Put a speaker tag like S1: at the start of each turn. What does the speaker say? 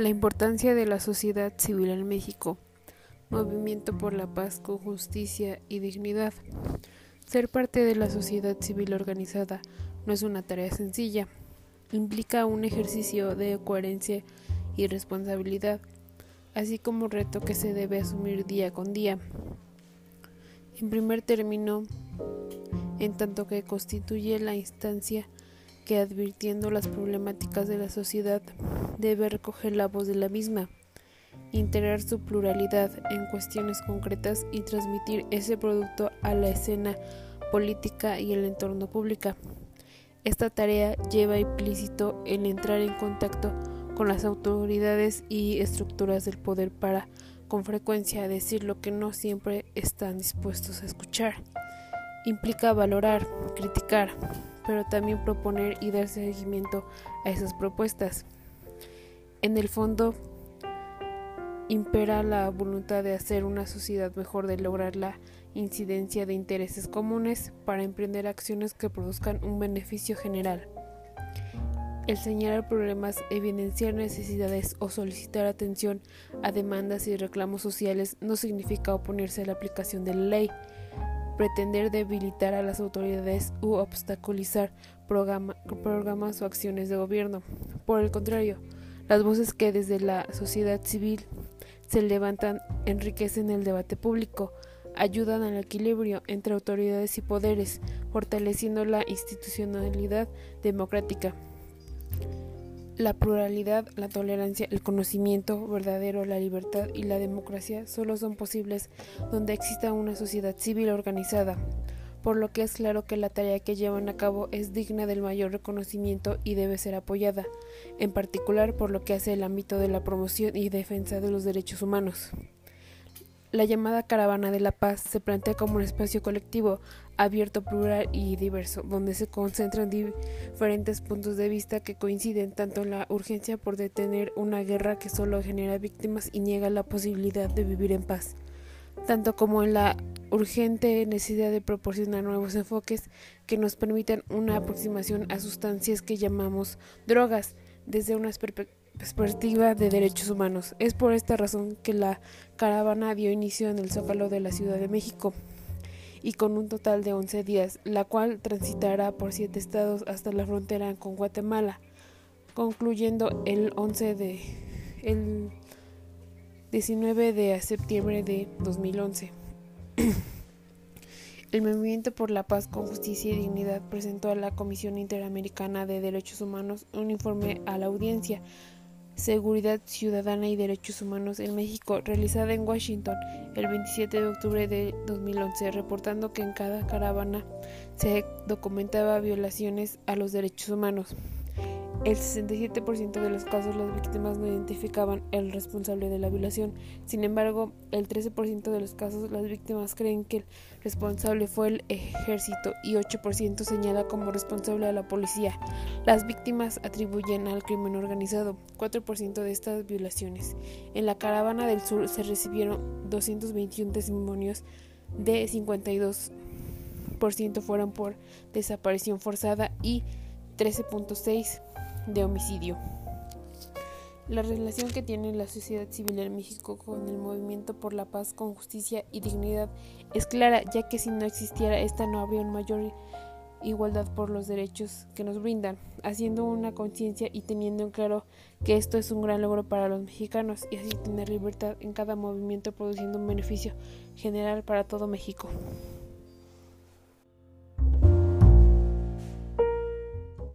S1: La importancia de la sociedad civil en México. Movimiento por la paz con justicia y dignidad. Ser parte de la sociedad civil organizada no es una tarea sencilla. Implica un ejercicio de coherencia y responsabilidad, así como un reto que se debe asumir día con día. En primer término, en tanto que constituye la instancia que advirtiendo las problemáticas de la sociedad debe recoger la voz de la misma, integrar su pluralidad en cuestiones concretas y transmitir ese producto a la escena política y el entorno pública. Esta tarea lleva implícito el entrar en contacto con las autoridades y estructuras del poder para, con frecuencia, decir lo que no siempre están dispuestos a escuchar. Implica valorar, criticar, pero también proponer y dar seguimiento a esas propuestas. En el fondo, impera la voluntad de hacer una sociedad mejor, de lograr la incidencia de intereses comunes para emprender acciones que produzcan un beneficio general. El señalar problemas, evidenciar necesidades o solicitar atención a demandas y reclamos sociales no significa oponerse a la aplicación de la ley, pretender debilitar a las autoridades u obstaculizar programas o acciones de gobierno. Por el contrario, las voces que desde la sociedad civil se levantan enriquecen el debate público, ayudan al equilibrio entre autoridades y poderes, fortaleciendo la institucionalidad democrática. La pluralidad, la tolerancia, el conocimiento verdadero, la libertad y la democracia solo son posibles donde exista una sociedad civil organizada, por lo que es claro que la tarea que llevan a cabo es digna del mayor reconocimiento y debe ser apoyada, en particular por lo que hace el ámbito de la promoción y defensa de los derechos humanos. La llamada Caravana de la Paz se plantea como un espacio colectivo, abierto, plural y diverso, donde se concentran diferentes puntos de vista que coinciden tanto en la urgencia por detener una guerra que solo genera víctimas y niega la posibilidad de vivir en paz, tanto como en la urgente necesidad de proporcionar nuevos enfoques que nos permitan una aproximación a sustancias que llamamos drogas desde una perspectiva de derechos humanos. Es por esta razón que la caravana dio inicio en el Zócalo de la Ciudad de México y con un total de 11 días, la cual transitará por siete estados hasta la frontera con Guatemala, concluyendo el 11 de el 19 de septiembre de 2011. El Movimiento por la Paz con Justicia y Dignidad presentó a la Comisión Interamericana de Derechos Humanos un informe a la audiencia Seguridad Ciudadana y Derechos Humanos en México, realizada en Washington el 27 de octubre de 2011, reportando que en cada caravana se documentaba violaciones a los derechos humanos. El 67% de los casos las víctimas no identificaban el responsable de la violación. Sin embargo, el 13% de los casos las víctimas creen que el responsable fue el ejército y 8% señala como responsable a la policía. Las víctimas atribuyen al crimen organizado 4% de estas violaciones. En la caravana del sur se recibieron 221 testimonios de 52% fueron por desaparición forzada y 13.6 de homicidio. La relación que tiene la sociedad civil en México con el movimiento por la paz, con justicia y dignidad es clara, ya que si no existiera esta no habría una mayor igualdad por los derechos que nos brindan, haciendo una conciencia y teniendo en claro que esto es un gran logro para los mexicanos y así tener libertad en cada movimiento produciendo un beneficio general para todo México.